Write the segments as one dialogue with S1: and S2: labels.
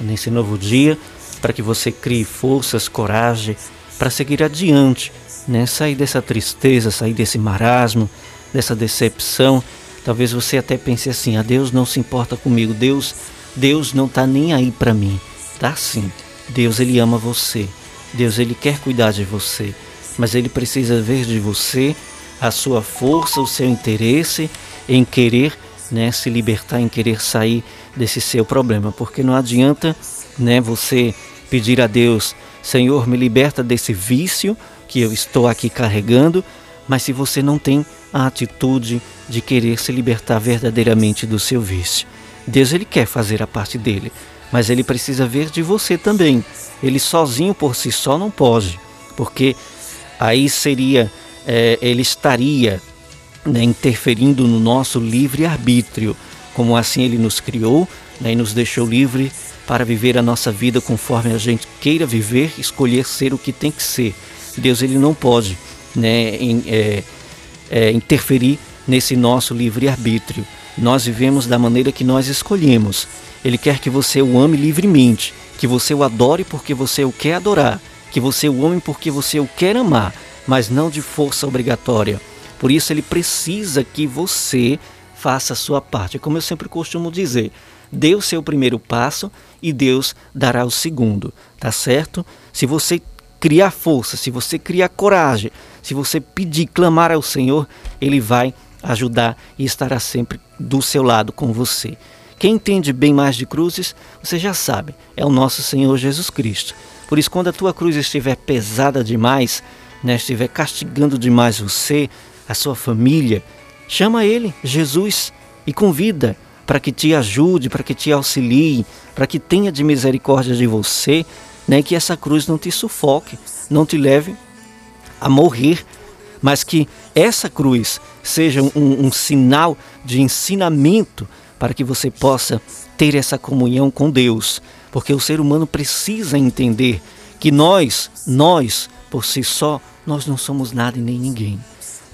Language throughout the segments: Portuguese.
S1: nesse novo dia, para que você crie forças, coragem para seguir adiante, né? Sair dessa tristeza, sair desse marasmo, dessa decepção. Talvez você até pense assim: "A ah, Deus não se importa comigo. Deus, Deus não está nem aí para mim". Tá sim. Deus ele ama você. Deus ele quer cuidar de você, mas ele precisa ver de você a sua força, o seu interesse em querer, né, se libertar, em querer sair desse seu problema, porque não adianta, né, você pedir a Deus, Senhor, me liberta desse vício que eu estou aqui carregando, mas se você não tem a atitude de querer se libertar verdadeiramente do seu vício. Deus ele quer fazer a parte dele, mas ele precisa ver de você também. Ele sozinho por si só não pode, porque aí seria, é, ele estaria né, interferindo no nosso livre arbítrio, como assim ele nos criou né, e nos deixou livre para viver a nossa vida conforme a gente queira viver, escolher ser o que tem que ser. Deus ele não pode né, em, é, é, interferir nesse nosso livre arbítrio. Nós vivemos da maneira que nós escolhemos. Ele quer que você o ame livremente, que você o adore porque você o quer adorar, que você o ame porque você o quer amar, mas não de força obrigatória. Por isso ele precisa que você faça a sua parte. Como eu sempre costumo dizer, o seu primeiro passo e Deus dará o segundo, tá certo? Se você criar força, se você criar coragem, se você pedir, clamar ao Senhor, Ele vai ajudar e estará sempre do seu lado com você. Quem entende bem mais de cruzes, você já sabe, é o nosso Senhor Jesus Cristo. Por isso, quando a tua cruz estiver pesada demais, né, estiver castigando demais você, a sua família, chama Ele, Jesus, e convida para que te ajude, para que te auxilie, para que tenha de misericórdia de você, né, que essa cruz não te sufoque, não te leve a morrer, mas que essa cruz seja um, um sinal de ensinamento para que você possa ter essa comunhão com Deus, porque o ser humano precisa entender que nós, nós, por si só, nós não somos nada e nem ninguém.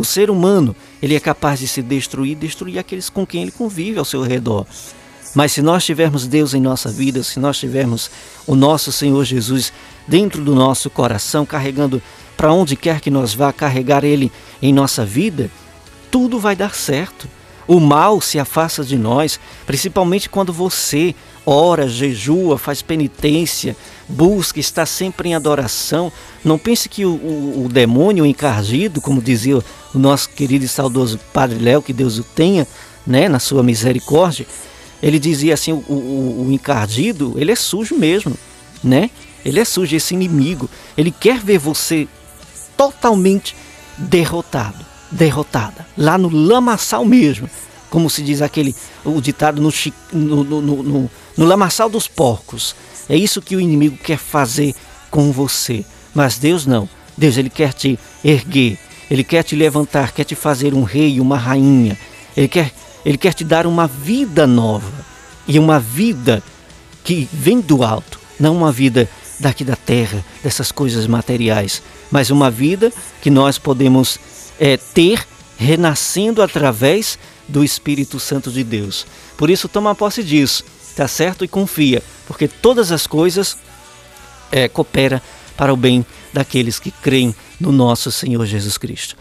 S1: O ser humano, ele é capaz de se destruir, destruir aqueles com quem ele convive ao seu redor. Mas se nós tivermos Deus em nossa vida, se nós tivermos o nosso Senhor Jesus dentro do nosso coração, carregando para onde quer que nós vá, carregar Ele em nossa vida, tudo vai dar certo. O mal se afasta de nós, principalmente quando você ora, jejua, faz penitência, busca, está sempre em adoração. Não pense que o, o, o demônio encardido, como dizia o nosso querido e saudoso Padre Léo, que Deus o tenha, né, na sua misericórdia, ele dizia assim, o, o, o encardido, ele é sujo mesmo, né? Ele é sujo, esse inimigo. Ele quer ver você totalmente derrotado, derrotada, lá no lamaçal mesmo, como se diz aquele o ditado no, no, no, no, no lamaçal dos porcos. É isso que o inimigo quer fazer com você. Mas Deus não. Deus ele quer te erguer, ele quer te levantar, quer te fazer um rei, uma rainha. Ele quer, ele quer te dar uma vida nova e uma vida que vem do alto, não uma vida daqui da terra, dessas coisas materiais, mas uma vida que nós podemos é, ter renascendo através do Espírito Santo de Deus. Por isso, toma posse disso, tá certo? E confia, porque todas as coisas é, cooperam para o bem daqueles que creem no nosso Senhor Jesus Cristo.